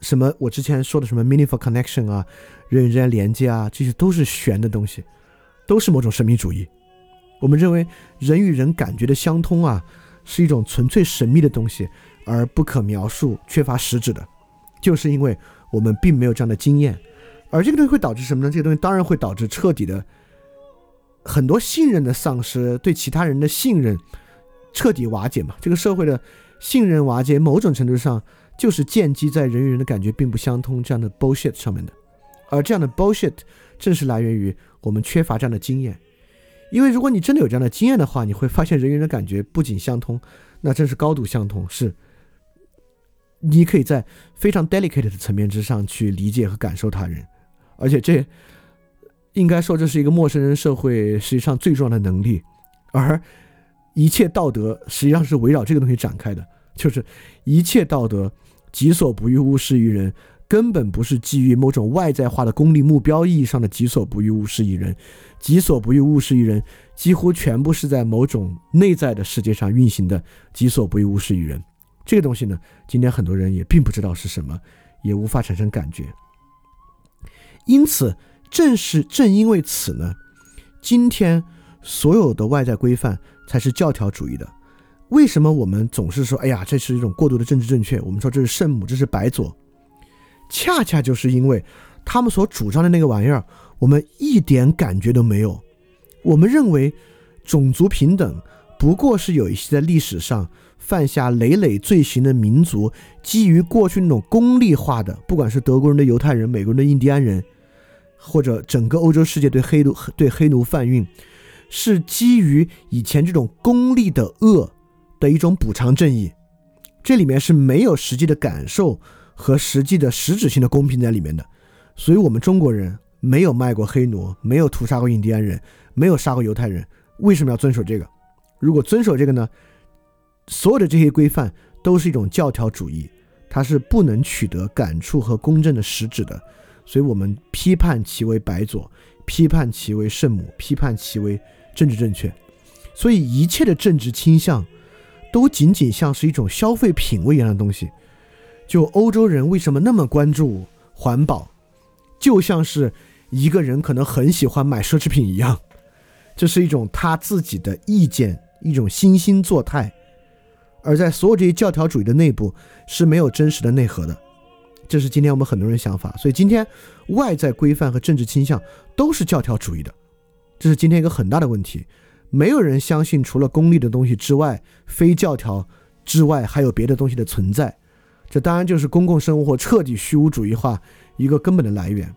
[SPEAKER 1] 什么我之前说的什么 meaningful connection 啊，人与人连接啊，这些都是玄的东西，都是某种神秘主义。我们认为人与人感觉的相通啊，是一种纯粹神秘的东西，而不可描述、缺乏实质的，就是因为我们并没有这样的经验，而这个东西会导致什么呢？这个东西当然会导致彻底的很多信任的丧失，对其他人的信任彻底瓦解嘛。这个社会的信任瓦解，某种程度上就是建基在人与人的感觉并不相通这样的 bullshit 上面的，而这样的 bullshit 正是来源于我们缺乏这样的经验。因为如果你真的有这样的经验的话，你会发现人与人的感觉不仅相通，那真是高度相通。是，你可以在非常 delicate 的层面之上去理解和感受他人，而且这应该说这是一个陌生人社会实际上最重要的能力，而一切道德实际上是围绕这个东西展开的，就是一切道德己所不欲，勿施于人。根本不是基于某种外在化的功利目标意义上的“己所不欲，勿施于人”，“己所不欲，勿施于人”几乎全部是在某种内在的世界上运行的“己所不欲，勿施于人”。这个东西呢，今天很多人也并不知道是什么，也无法产生感觉。因此，正是正因为此呢，今天所有的外在规范才是教条主义的。为什么我们总是说：“哎呀，这是一种过度的政治正确？”我们说这是圣母，这是白左。恰恰就是因为他们所主张的那个玩意儿，我们一点感觉都没有。我们认为种族平等不过是有一些在历史上犯下累累罪行的民族，基于过去那种功利化的，不管是德国人的犹太人、美国人的印第安人，或者整个欧洲世界对黑奴对黑奴贩运，是基于以前这种功利的恶的一种补偿正义。这里面是没有实际的感受。和实际的实质性的公平在里面的，所以我们中国人没有卖过黑奴，没有屠杀过印第安人，没有杀过犹太人，为什么要遵守这个？如果遵守这个呢？所有的这些规范都是一种教条主义，它是不能取得感触和公正的实质的，所以我们批判其为白左，批判其为圣母，批判其为政治正确。所以一切的政治倾向，都仅仅像是一种消费品味一样的东西。就欧洲人为什么那么关注环保，就像是一个人可能很喜欢买奢侈品一样，这是一种他自己的意见，一种惺惺作态。而在所有这些教条主义的内部是没有真实的内核的，这是今天我们很多人想法。所以今天外在规范和政治倾向都是教条主义的，这是今天一个很大的问题。没有人相信除了功利的东西之外，非教条之外还有别的东西的存在。这当然就是公共生活彻底虚无主义化一个根本的来源。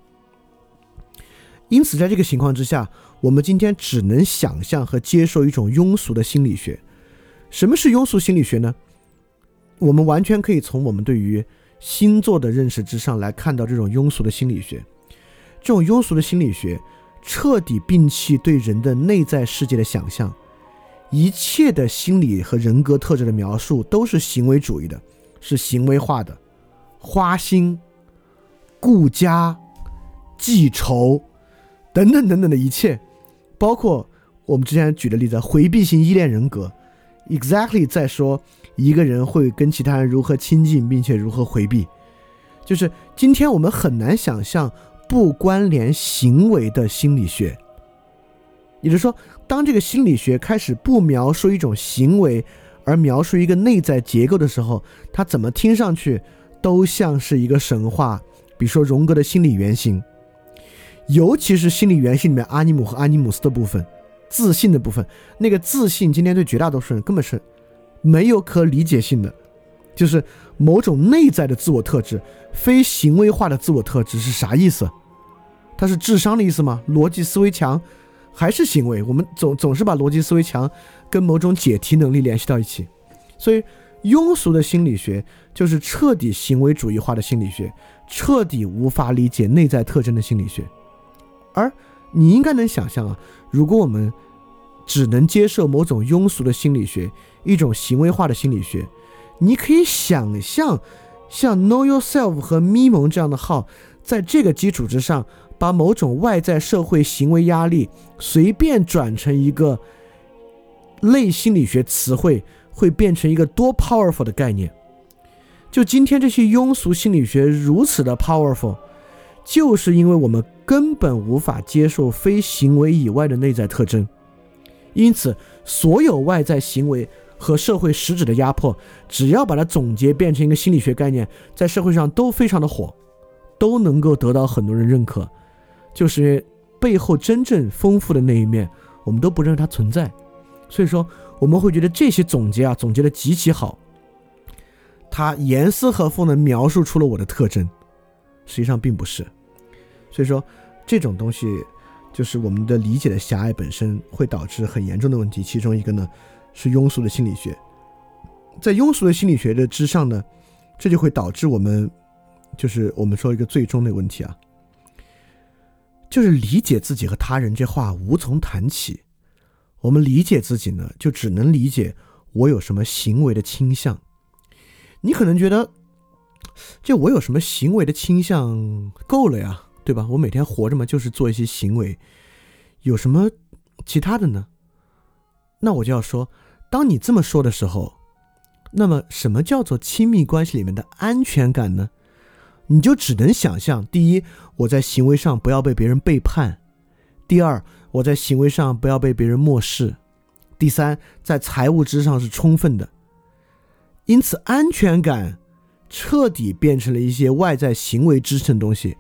[SPEAKER 1] 因此，在这个情况之下，我们今天只能想象和接受一种庸俗的心理学。什么是庸俗心理学呢？我们完全可以从我们对于星座的认识之上来看到这种庸俗的心理学。这种庸俗的心理学彻底摒弃对人的内在世界的想象，一切的心理和人格特质的描述都是行为主义的。是行为化的，花心、顾家、记仇等等等等的一切，包括我们之前举的例子，回避型依恋人格，exactly 在说一个人会跟其他人如何亲近，并且如何回避。就是今天我们很难想象不关联行为的心理学，也就是说，当这个心理学开始不描述一种行为。而描述一个内在结构的时候，它怎么听上去都像是一个神话。比如说荣格的心理原型，尤其是心理原型里面阿尼姆和阿尼姆斯的部分，自信的部分。那个自信，今天对绝大多数人根本是没有可理解性的，就是某种内在的自我特质，非行为化的自我特质是啥意思？它是智商的意思吗？逻辑思维强？还是行为，我们总总是把逻辑思维强跟某种解题能力联系到一起，所以庸俗的心理学就是彻底行为主义化的心理学，彻底无法理解内在特征的心理学。而你应该能想象啊，如果我们只能接受某种庸俗的心理学，一种行为化的心理学，你可以想象，像 Know Yourself 和咪蒙这样的号，在这个基础之上。把某种外在社会行为压力随便转成一个类心理学词汇，会变成一个多 powerful 的概念。就今天这些庸俗心理学如此的 powerful，就是因为我们根本无法接受非行为以外的内在特征。因此，所有外在行为和社会实质的压迫，只要把它总结变成一个心理学概念，在社会上都非常的火，都能够得到很多人认可。就是背后真正丰富的那一面，我们都不认为它存在，所以说我们会觉得这些总结啊，总结的极其好，它严丝合缝的描述出了我的特征，实际上并不是，所以说这种东西就是我们的理解的狭隘本身会导致很严重的问题。其中一个呢是庸俗的心理学，在庸俗的心理学的之上呢，这就会导致我们就是我们说一个最终的问题啊，就是理解自己和他人这话无从谈起。我们理解自己呢，就只能理解我有什么行为的倾向。你可能觉得，就我有什么行为的倾向够了呀，对吧？我每天活着嘛，就是做一些行为，有什么其他的呢？那我就要说，当你这么说的时候，那么什么叫做亲密关系里面的安全感呢？你就只能想象：第一，我在行为上不要被别人背叛；第二，我在行为上不要被别人漠视；第三，在财务之上是充分的。因此，安全感彻底变成了一些外在行为支撑的东西，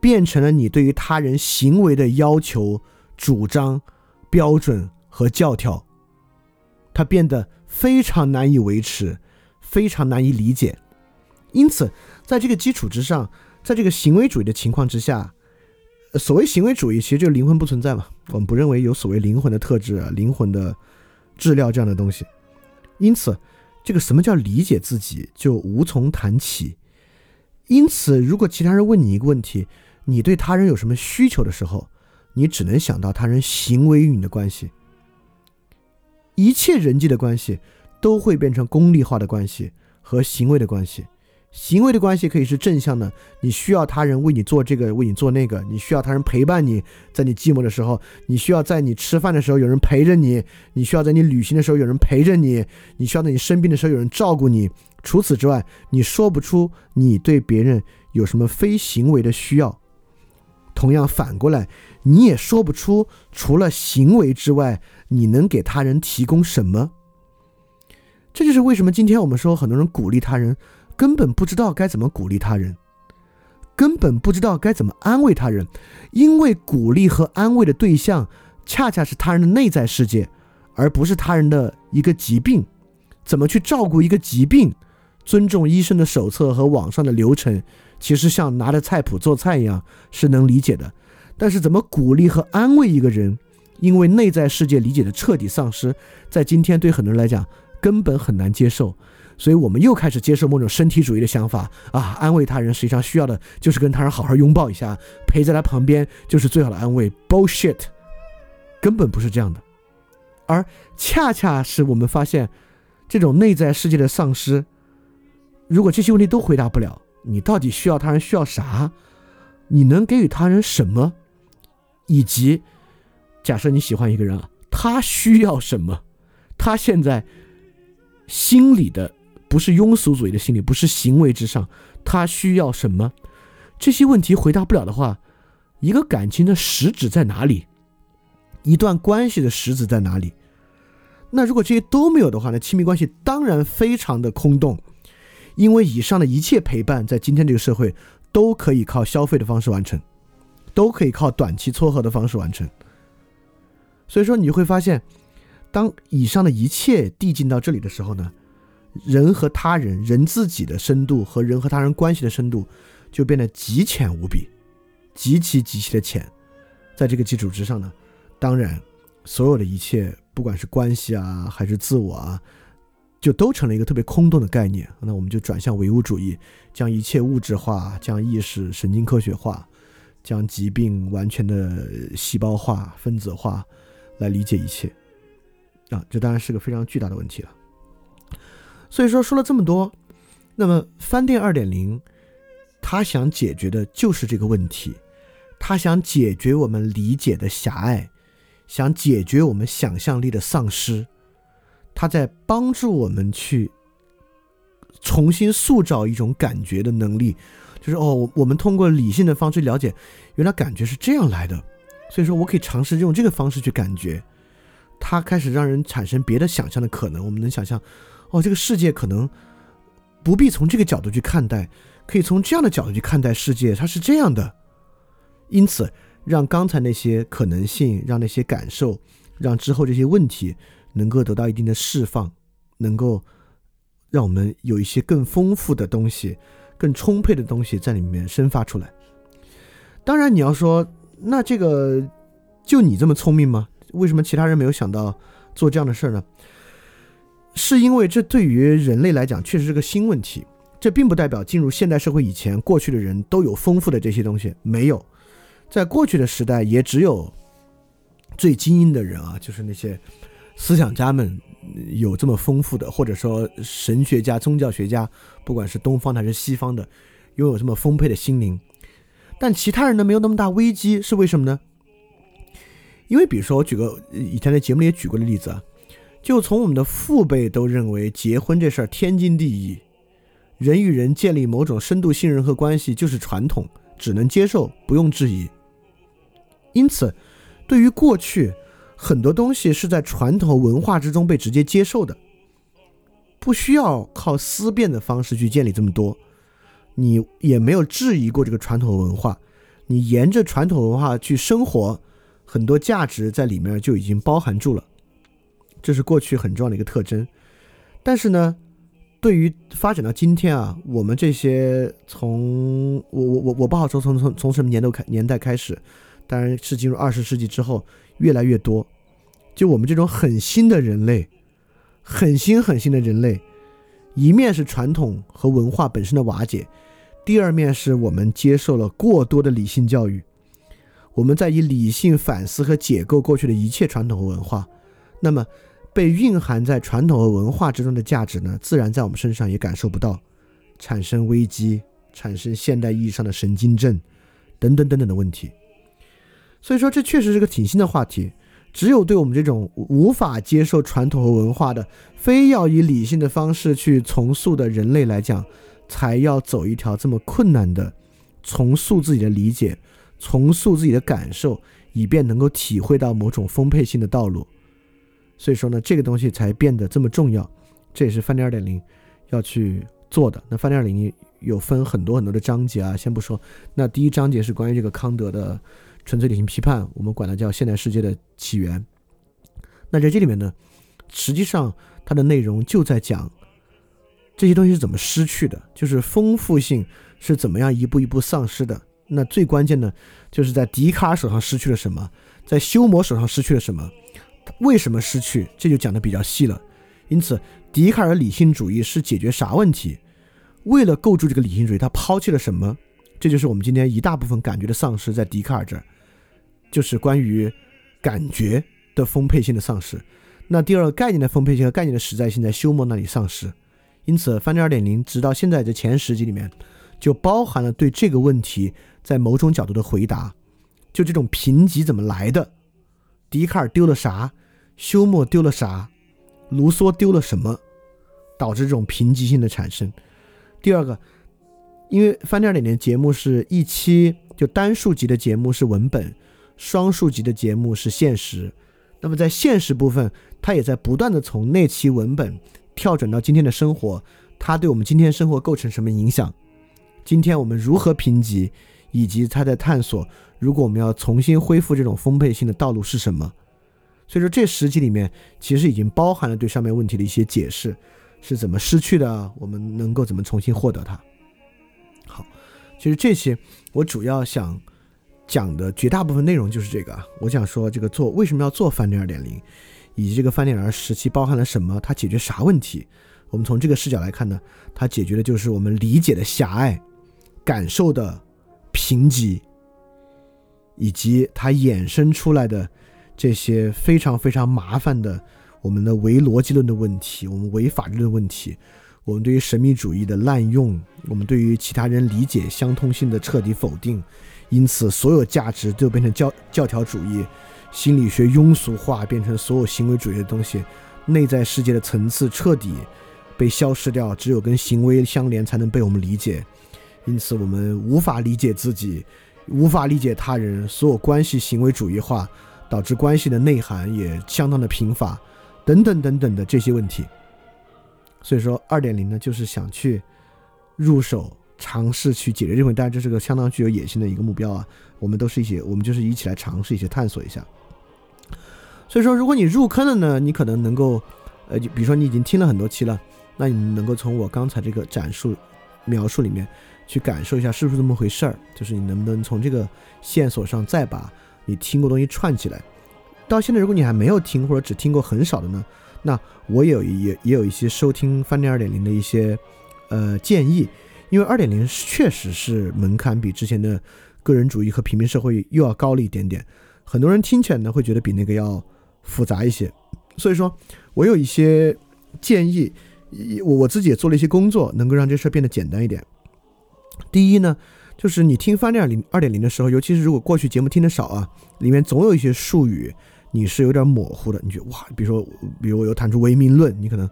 [SPEAKER 1] 变成了你对于他人行为的要求、主张、标准和教条。它变得非常难以维持，非常难以理解。因此，在这个基础之上，在这个行为主义的情况之下，所谓行为主义，其实就是灵魂不存在嘛。我们不认为有所谓灵魂的特质、灵魂的质料这样的东西。因此。这个什么叫理解自己，就无从谈起。因此，如果其他人问你一个问题，你对他人有什么需求的时候，你只能想到他人行为与你的关系。一切人际的关系都会变成功利化的关系和行为的关系。行为的关系可以是正向的，你需要他人为你做这个，为你做那个；你需要他人陪伴你，在你寂寞的时候；你需要在你吃饭的时候有人陪着你；你需要在你旅行的时候有人陪着你；你需要在你生病的时候有人照顾你。除此之外，你说不出你对别人有什么非行为的需要。同样反过来，你也说不出除了行为之外，你能给他人提供什么。这就是为什么今天我们说很多人鼓励他人。根本不知道该怎么鼓励他人，根本不知道该怎么安慰他人，因为鼓励和安慰的对象恰恰是他人的内在世界，而不是他人的一个疾病。怎么去照顾一个疾病？尊重医生的手册和网上的流程，其实像拿着菜谱做菜一样是能理解的。但是怎么鼓励和安慰一个人，因为内在世界理解的彻底丧失，在今天对很多人来讲根本很难接受。所以我们又开始接受某种身体主义的想法啊，安慰他人实际上需要的就是跟他人好好拥抱一下，陪在他旁边就是最好的安慰。Bullshit，根本不是这样的，而恰恰是我们发现这种内在世界的丧失。如果这些问题都回答不了，你到底需要他人需要啥？你能给予他人什么？以及假设你喜欢一个人啊，他需要什么？他现在心里的。不是庸俗主义的心理，不是行为之上，他需要什么？这些问题回答不了的话，一个感情的实质在哪里？一段关系的实质在哪里？那如果这些都没有的话，那亲密关系当然非常的空洞，因为以上的一切陪伴，在今天这个社会都可以靠消费的方式完成，都可以靠短期撮合的方式完成。所以说，你会发现，当以上的一切递进到这里的时候呢？人和他人、人自己的深度和人和他人关系的深度，就变得极浅无比，极其极其的浅。在这个基础之上呢，当然，所有的一切，不管是关系啊，还是自我啊，就都成了一个特别空洞的概念。那我们就转向唯物主义，将一切物质化，将意识神经科学化，将疾病完全的细胞化、分子化，来理解一切。啊，这当然是个非常巨大的问题了。所以说说了这么多，那么翻店二点零，他想解决的就是这个问题，他想解决我们理解的狭隘，想解决我们想象力的丧失，他在帮助我们去重新塑造一种感觉的能力，就是哦，我们通过理性的方式了解，原来感觉是这样来的，所以说我可以尝试用这个方式去感觉，它开始让人产生别的想象的可能，我们能想象。哦，这个世界可能不必从这个角度去看待，可以从这样的角度去看待世界，它是这样的。因此，让刚才那些可能性，让那些感受，让之后这些问题能够得到一定的释放，能够让我们有一些更丰富的东西、更充沛的东西在里面生发出来。当然，你要说那这个就你这么聪明吗？为什么其他人没有想到做这样的事儿呢？是因为这对于人类来讲确实是个新问题。这并不代表进入现代社会以前，过去的人都有丰富的这些东西。没有，在过去的时代，也只有最精英的人啊，就是那些思想家们有这么丰富的，或者说神学家、宗教学家，不管是东方还是西方的，拥有这么丰沛的心灵。但其他人呢，没有那么大危机，是为什么呢？因为比如说，我举个以前的节目里也举过的例子啊，就从我们的父辈都认为结婚这事儿天经地义，人与人建立某种深度信任和关系就是传统，只能接受，不用质疑。因此，对于过去很多东西是在传统文化之中被直接接受的，不需要靠思辨的方式去建立这么多，你也没有质疑过这个传统文化，你沿着传统文化去生活。很多价值在里面就已经包含住了，这是过去很重要的一个特征。但是呢，对于发展到今天啊，我们这些从我我我我不好说从从从什么年头开年代开始，当然是进入二十世纪之后越来越多。就我们这种很新的人类，很新很新的人类，一面是传统和文化本身的瓦解，第二面是我们接受了过多的理性教育。我们在以理性反思和解构过去的一切传统和文化，那么被蕴含在传统和文化之中的价值呢，自然在我们身上也感受不到，产生危机，产生现代意义上的神经症，等等等等的问题。所以说，这确实是个挺新的话题。只有对我们这种无法接受传统和文化的，非要以理性的方式去重塑的人类来讲，才要走一条这么困难的重塑自己的理解。重塑自己的感受，以便能够体会到某种丰沛性的道路。所以说呢，这个东西才变得这么重要。这也是翻天二点零要去做的。那翻天二点零有分很多很多的章节啊，先不说。那第一章节是关于这个康德的纯粹理性批判，我们管它叫现代世界的起源。那在这里面呢，实际上它的内容就在讲这些东西是怎么失去的，就是丰富性是怎么样一步一步丧失的。那最关键的，就是在笛卡尔手上失去了什么，在休谟手上失去了什么，为什么失去？这就讲的比较细了。因此，笛卡尔理性主义是解决啥问题？为了构筑这个理性主义，他抛弃了什么？这就是我们今天一大部分感觉的丧失，在笛卡尔这儿，就是关于感觉的丰沛性的丧失。那第二个概念的丰沛性和概念的实在性，在休谟那里丧失。因此，翻天二点零直到现在的前十集里面，就包含了对这个问题。在某种角度的回答，就这种贫瘠怎么来的？笛卡尔丢了啥？休谟丢了啥？卢梭丢了什么？导致这种贫瘠性的产生。第二个，因为翻天二点零节目是一期就单数集的节目是文本，双数集的节目是现实。那么在现实部分，它也在不断的从那期文本跳转到今天的生活，它对我们今天生活构成什么影响？今天我们如何贫瘠？以及他在探索，如果我们要重新恢复这种丰沛性的道路是什么？所以说这十集里面其实已经包含了对上面问题的一些解释，是怎么失去的，我们能够怎么重新获得它。好，其实这些我主要想讲的绝大部分内容就是这个啊，我想说这个做为什么要做翻点二点零，以及这个翻点二时期包含了什么，它解决啥问题？我们从这个视角来看呢，它解决的就是我们理解的狭隘，感受的。贫瘠，以及它衍生出来的这些非常非常麻烦的我们的唯逻辑论的问题，我们唯法律的问题，我们对于神秘主义的滥用，我们对于其他人理解相通性的彻底否定，因此所有价值就变成教教条主义，心理学庸俗化，变成所有行为主义的东西，内在世界的层次彻底被消失掉，只有跟行为相连才能被我们理解。因此，我们无法理解自己，无法理解他人，所有关系行为主义化，导致关系的内涵也相当的贫乏，等等等等的这些问题。所以说，二点零呢，就是想去入手尝试去解决这个问题。当然，这是个相当具有野心的一个目标啊。我们都是一些，我们就是一起来尝试一些探索一下。所以说，如果你入坑了呢，你可能能够，呃，就比如说你已经听了很多期了，那你能够从我刚才这个展述描述里面。去感受一下是不是这么回事儿，就是你能不能从这个线索上再把你听过东西串起来。到现在，如果你还没有听或者只听过很少的呢，那我有也也有一些收听翻店二点零的一些呃建议，因为二点零确实是门槛比之前的个人主义和平民社会又要高了一点点，很多人听起来呢会觉得比那个要复杂一些，所以说我有一些建议，我我自己也做了一些工作，能够让这事儿变得简单一点。第一呢，就是你听翻点零二点零的时候，尤其是如果过去节目听的少啊，里面总有一些术语。你是有点模糊的，你觉得哇，比如说，比如我又弹出唯名论，你可能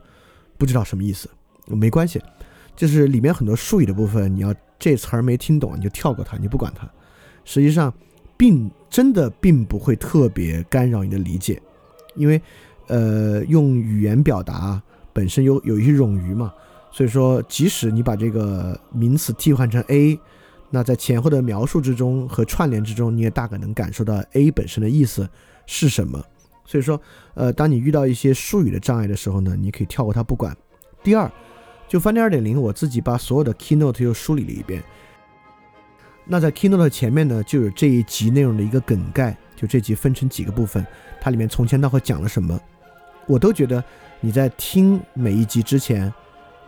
[SPEAKER 1] 不知道什么意思，没关系，就是里面很多术语的部分，你要这词儿没听懂，你就跳过它，你不管它，实际上并真的并不会特别干扰你的理解，因为呃，用语言表达本身有有一些冗余嘛，所以说即使你把这个名词替换成 A，那在前后的描述之中和串联之中，你也大概能感受到 A 本身的意思。是什么？所以说，呃，当你遇到一些术语的障碍的时候呢，你可以跳过它不管。第二，就翻天二点零，我自己把所有的 keynote 又梳理了一遍。那在 keynote 前面呢，就有这一集内容的一个梗概，就这集分成几个部分，它里面从前到后讲了什么，我都觉得你在听每一集之前，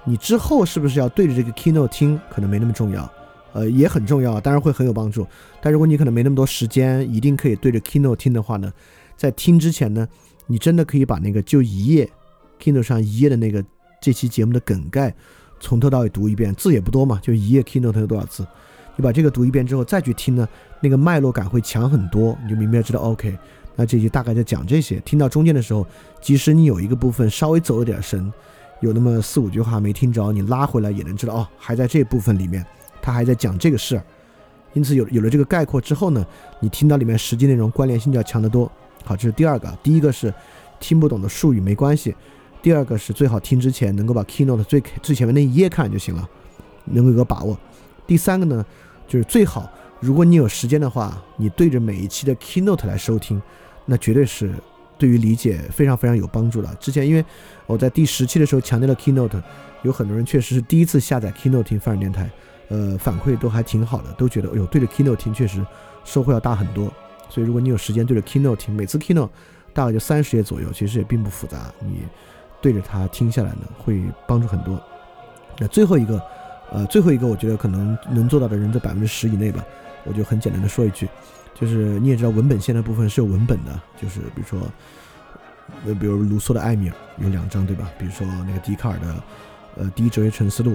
[SPEAKER 1] 你之后是不是要对着这个 keynote 听，可能没那么重要。呃，也很重要，当然会很有帮助。但如果你可能没那么多时间，一定可以对着 Kindle 听的话呢，在听之前呢，你真的可以把那个就一页 Kindle 上一页的那个这期节目的梗概从头到尾读一遍，字也不多嘛，就一页 Kindle 它有多少字，你把这个读一遍之后再去听呢，那个脉络感会强很多，你就明白知道 OK，那这集大概在讲这些。听到中间的时候，即使你有一个部分稍微走了点神，有那么四五句话没听着，你拉回来也能知道哦，还在这部分里面。他还在讲这个事儿，因此有有了这个概括之后呢，你听到里面实际内容关联性就要强得多。好，这是第二个。第一个是听不懂的术语没关系，第二个是最好听之前能够把 keynote 最最前面那一页看就行了，能够有个把握。第三个呢，就是最好如果你有时间的话，你对着每一期的 keynote 来收听，那绝对是对于理解非常非常有帮助的。之前因为我在第十期的时候强调了 keynote，有很多人确实是第一次下载 keynote 听泛尔电台。呃，反馈都还挺好的，都觉得，哎呦，对着 Keynote 听确实收获要大很多。所以，如果你有时间对着 Keynote 听，每次 Keynote 大概就三十页左右，其实也并不复杂，你对着它听下来呢，会帮助很多。那最后一个，呃，最后一个，我觉得可能能做到的人在百分之十以内吧。我就很简单的说一句，就是你也知道，文本线的部分是有文本的，就是比如说，呃，比如卢梭的《艾米尔》有两章，对吧？比如说那个笛卡尔的，呃，《第一哲学沉思录》。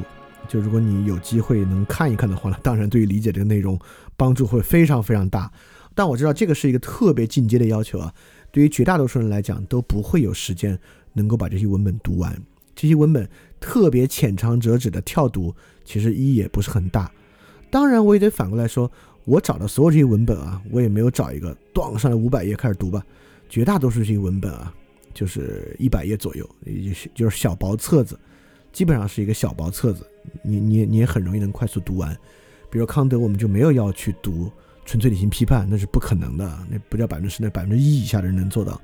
[SPEAKER 1] 就如果你有机会能看一看的话呢，当然对于理解这个内容帮助会非常非常大。但我知道这个是一个特别进阶的要求啊，对于绝大多数人来讲都不会有时间能够把这些文本读完。这些文本特别浅尝辄止的跳读，其实意义也不是很大。当然，我也得反过来说，我找的所有这些文本啊，我也没有找一个咣上来五百页开始读吧。绝大多数这些文本啊，就是一百页左右，也就是就是小薄册子，基本上是一个小薄册子。你你你也很容易能快速读完，比如康德，我们就没有要去读《纯粹理性批判》，那是不可能的，那不叫百分之十，那百分之一以下的人能做到。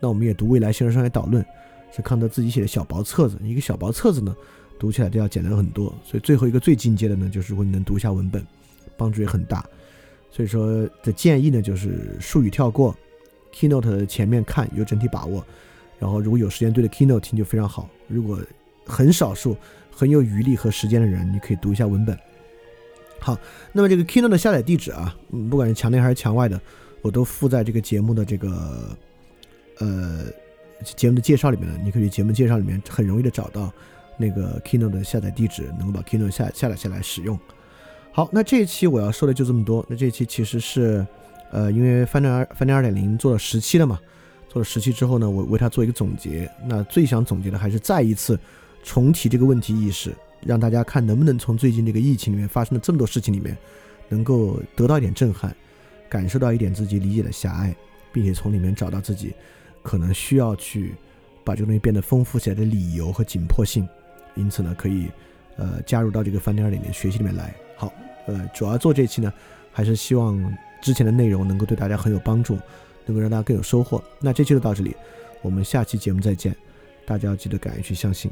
[SPEAKER 1] 那我们也读《未来形而上学导论》，是康德自己写的小薄册子，一个小薄册子呢，读起来都要简单很多。所以最后一个最进阶的呢，就是如果你能读一下文本，帮助也很大。所以说的建议呢，就是术语跳过，Keynote 前面看有整体把握，然后如果有时间对着 Keynote 听就非常好。如果很少数。很有余力和时间的人，你可以读一下文本。好，那么这个 Keynote 的下载地址啊，不管是墙内还是墙外的，我都附在这个节目的这个呃节目的介绍里面了。你可以节目介绍里面很容易的找到那个 Keynote 的下载地址，能够把 Keynote 下下载下来使用。好，那这一期我要说的就这么多。那这一期其实是呃，因为翻转二翻转二点零做了十期了嘛，做了十期之后呢，我为它做一个总结。那最想总结的还是再一次。重提这个问题意识，让大家看能不能从最近这个疫情里面发生的这么多事情里面，能够得到一点震撼，感受到一点自己理解的狭隘，并且从里面找到自己可能需要去把这个东西变得丰富起来的理由和紧迫性。因此呢，可以呃加入到这个翻天二点零学习里面来。好，呃，主要做这期呢，还是希望之前的内容能够对大家很有帮助，能够让大家更有收获。那这期就到这里，我们下期节目再见。大家要记得敢于去相信。